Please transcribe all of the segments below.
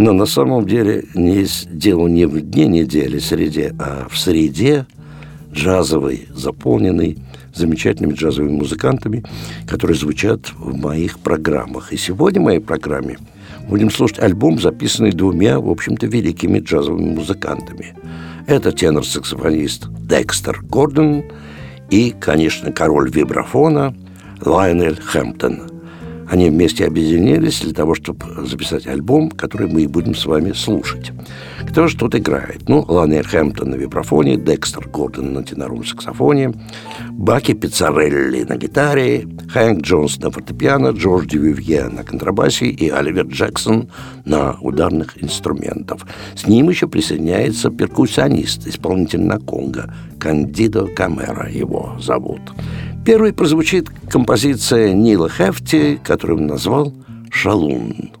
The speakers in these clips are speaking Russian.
Но на самом деле не дело не в дне недели, среде, а в среде джазовой, заполненной замечательными джазовыми музыкантами, которые звучат в моих программах. И сегодня в моей программе будем слушать альбом, записанный двумя, в общем-то, великими джазовыми музыкантами. Это тенор-саксофонист Декстер Гордон – и, конечно, король вибрафона Лайнель Хэмптон. Они вместе объединились для того, чтобы записать альбом, который мы и будем с вами слушать. Кто же тут играет? Ну, Ланер Хэмптон на вибрафоне, Декстер Гордон на теноровом саксофоне, Баки Пиццарелли на гитаре, Хэнк Джонс на фортепиано, Джордж Дювивье на контрабасе и Оливер Джексон на ударных инструментах. С ним еще присоединяется перкуссионист, исполнитель на конго, Кандидо Камера его зовут. Первой прозвучит композиция Нила Хефти, которую он назвал «Шалун».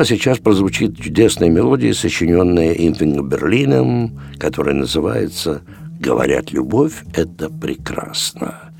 А сейчас прозвучит чудесная мелодия, сочиненная Инфингом Берлином, которая называется «Говорят, любовь – это прекрасно».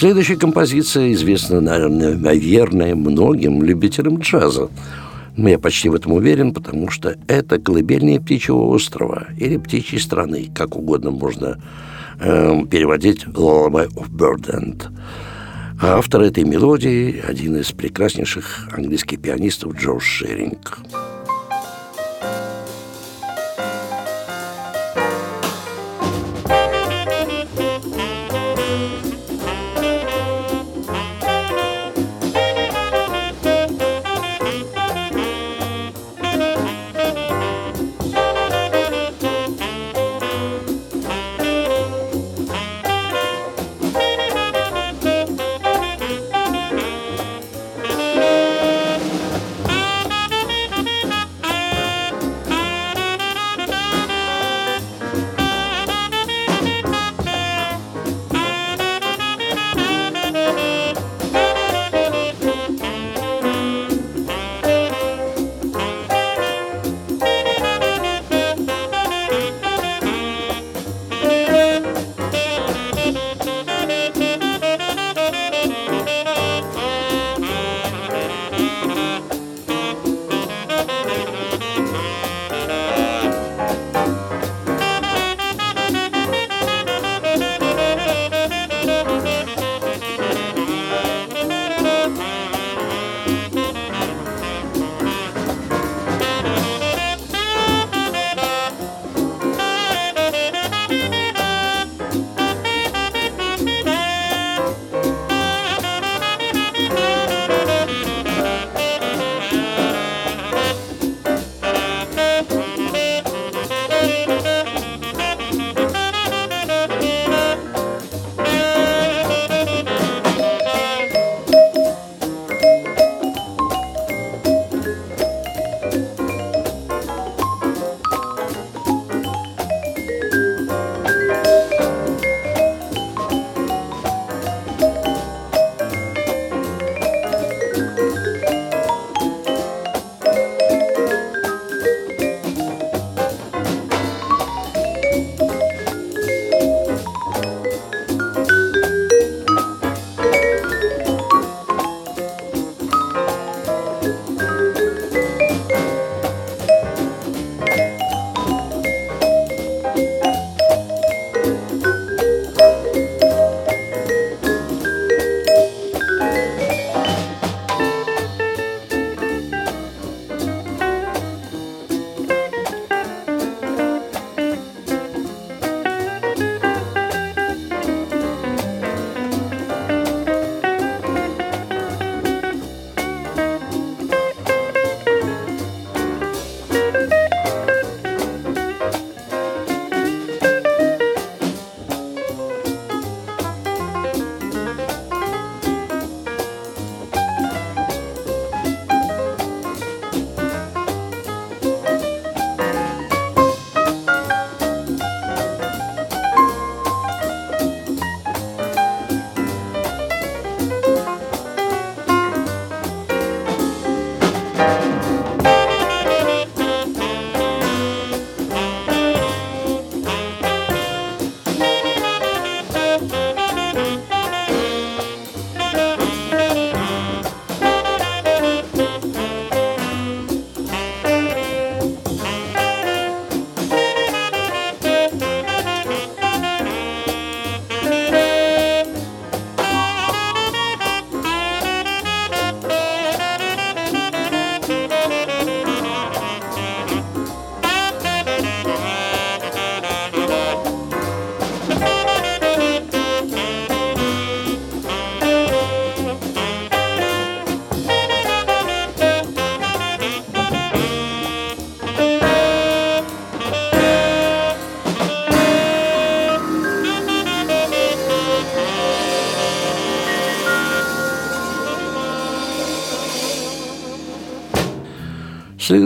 Следующая композиция известна, наверное, многим любителям джаза. Но я почти в этом уверен, потому что это колыбельные птичьего острова или птичьей страны, как угодно можно э, переводить «Lullaby of Birdland». Автор этой мелодии – один из прекраснейших английских пианистов Джордж Шеринг.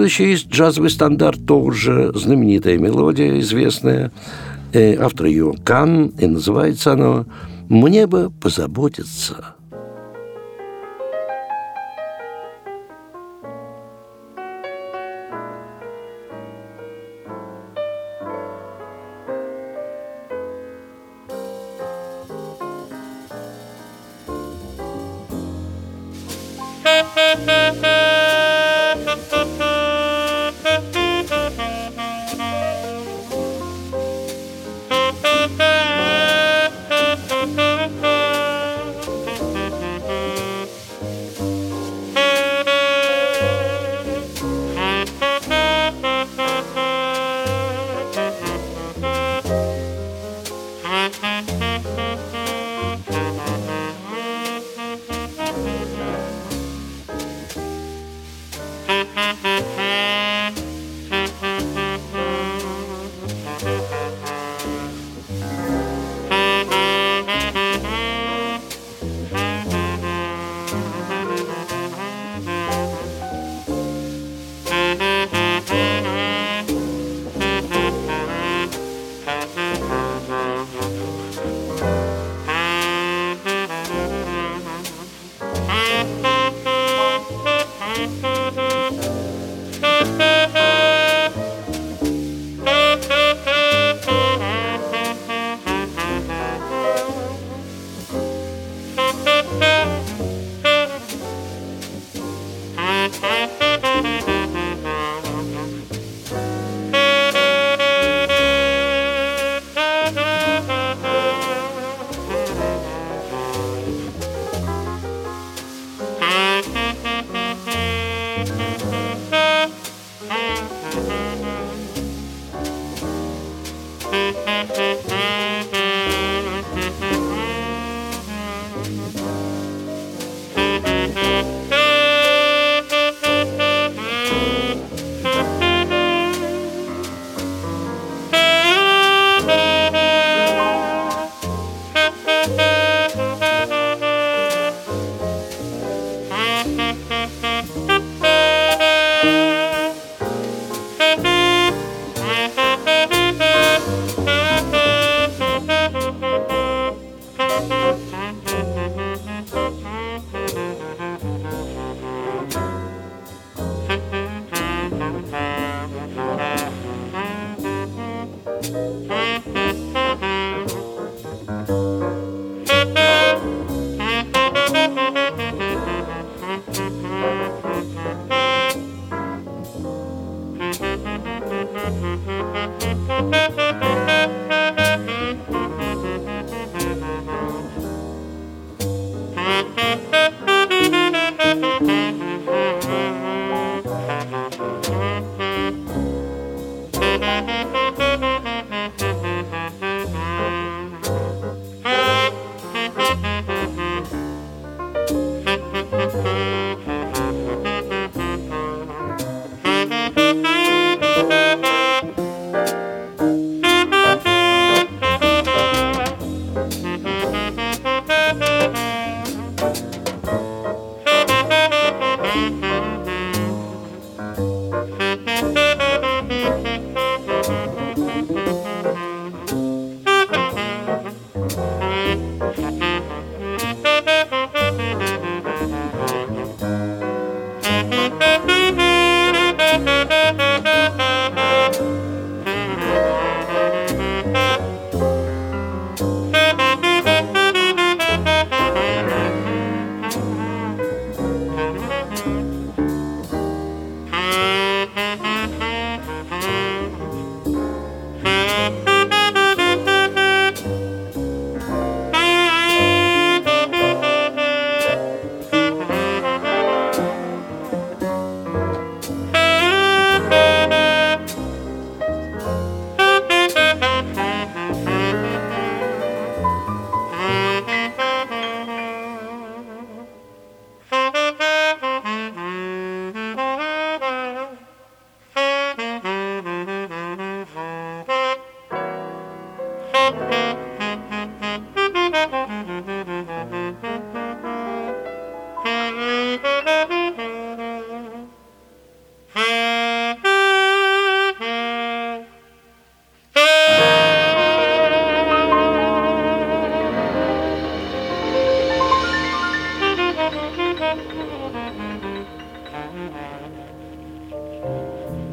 Следующий есть джазовый стандарт, тоже знаменитая мелодия, известная. Э, автор ее Кан, и называется оно «Мне бы позаботиться».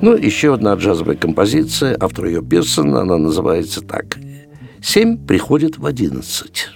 Ну, еще одна джазовая композиция, автор ее Пирсон, она называется так. «Семь приходит в одиннадцать».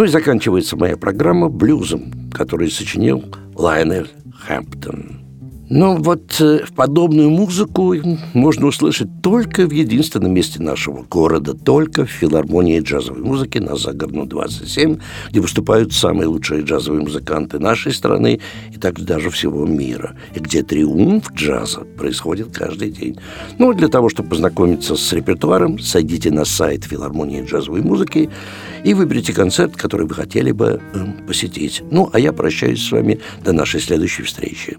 Ну и заканчивается моя программа блюзом, который сочинил Лайнер Хэмптон. Но вот э, подобную музыку можно услышать только в единственном месте нашего города, только в филармонии джазовой музыки на Загорну 27, где выступают самые лучшие джазовые музыканты нашей страны и также даже всего мира, и где триумф джаза происходит каждый день. Ну, для того, чтобы познакомиться с репертуаром, сойдите на сайт филармонии джазовой музыки и выберите концерт, который вы хотели бы э, посетить. Ну, а я прощаюсь с вами до нашей следующей встречи.